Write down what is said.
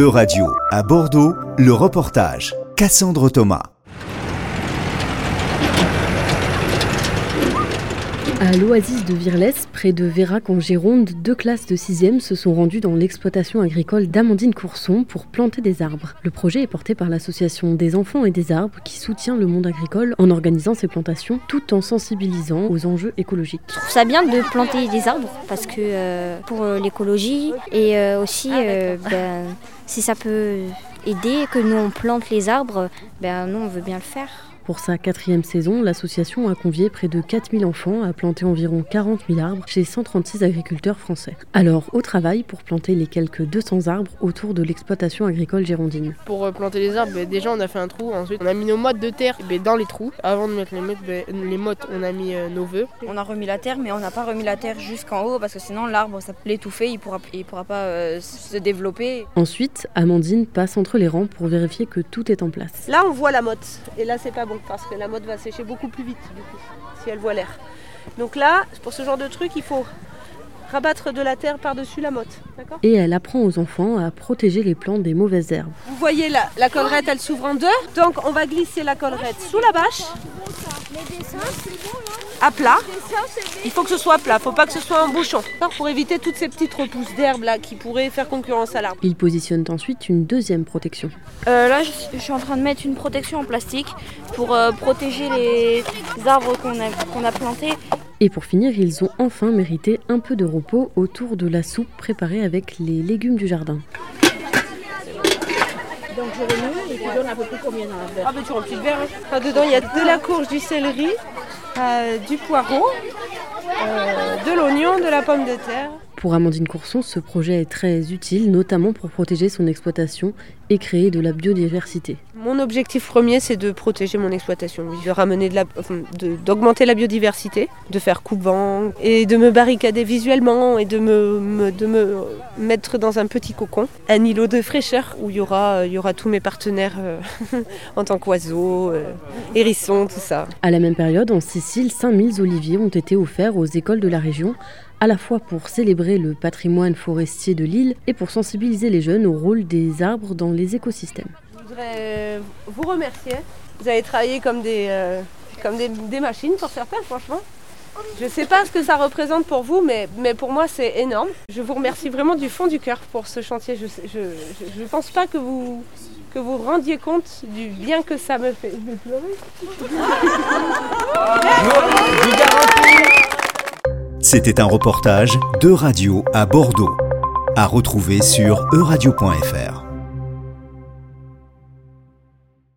E-Radio, à Bordeaux, le reportage. Cassandre Thomas. À l'oasis de Virlès, près de Vérac en Gironde, deux classes de 6e se sont rendues dans l'exploitation agricole d'Amandine Courson pour planter des arbres. Le projet est porté par l'association des enfants et des arbres qui soutient le monde agricole en organisant ces plantations tout en sensibilisant aux enjeux écologiques. Je trouve ça bien de planter des arbres parce que euh, pour euh, l'écologie et euh, aussi ben, si ça peut aider que nous on plante les arbres, ben, nous on veut bien le faire. Pour sa quatrième saison, l'association a convié près de 4000 enfants à planter environ 40 000 arbres chez 136 agriculteurs français. Alors, au travail pour planter les quelques 200 arbres autour de l'exploitation agricole girondine. Pour euh, planter les arbres, ben, déjà on a fait un trou, ensuite on a mis nos mottes de terre ben, dans les trous. Avant de mettre les mottes, ben, les mottes on a mis euh, nos vœux. On a remis la terre, mais on n'a pas remis la terre jusqu'en haut parce que sinon l'arbre ça peut l'étouffer, il pourra, il pourra pas euh, se développer. Ensuite, Amandine passe entre les rangs pour vérifier que tout est en place. Là on voit la motte, et là c'est pas bon parce que la motte va sécher beaucoup plus vite du coup, si elle voit l'air. Donc là, pour ce genre de truc, il faut rabattre de la terre par-dessus la motte. Et elle apprend aux enfants à protéger les plantes des mauvaises herbes. Vous voyez la, la collerette, elle s'ouvre en deux. Donc on va glisser la collerette sous la bâche. À plat. Il faut que ce soit plat, faut pas que ce soit un bouchon. Pour éviter toutes ces petites repousses d'herbe là qui pourraient faire concurrence à l'arbre. Ils positionnent ensuite une deuxième protection. Euh, là, je, je suis en train de mettre une protection en plastique pour euh, protéger les arbres qu'on a, qu'on a plantés. Et pour finir, ils ont enfin mérité un peu de repos autour de la soupe préparée avec les légumes du jardin. Donc je remets et tu donnes à peu près combien dans la verre Ah ben tu remplis le verre. Hein. dedans il y a de la courge, du céleri, euh, du poireau, euh, de l'oignon, de la pomme de terre. Pour Amandine Courson, ce projet est très utile, notamment pour protéger son exploitation et créer de la biodiversité. Mon objectif premier, c'est de protéger mon exploitation, de ramener de la, enfin, de- d'augmenter la biodiversité, de faire coupe-vent et de me barricader visuellement et de me, me- de me mettre dans un petit cocon, un îlot de fraîcheur où il y aura, il y aura tous mes partenaires euh, en tant qu'oiseaux, euh, hérissons, tout ça. À la même période, en Sicile, 5000 oliviers ont été offerts aux écoles de la région, à la fois pour célébrer le patrimoine forestier de l'île et pour sensibiliser les jeunes au rôle des arbres dans les écosystèmes. Je voudrais vous remercier. Vous avez travaillé comme des, euh, comme des, des machines pour certains, franchement. Je ne sais pas ce que ça représente pour vous, mais, mais pour moi c'est énorme. Je vous remercie vraiment du fond du cœur pour ce chantier. Je ne je, je- je pense pas que vous que vous rendiez compte du bien que ça me fait. Je vais pleurer. C'était un reportage de radio à Bordeaux. À retrouver sur euradio.fr.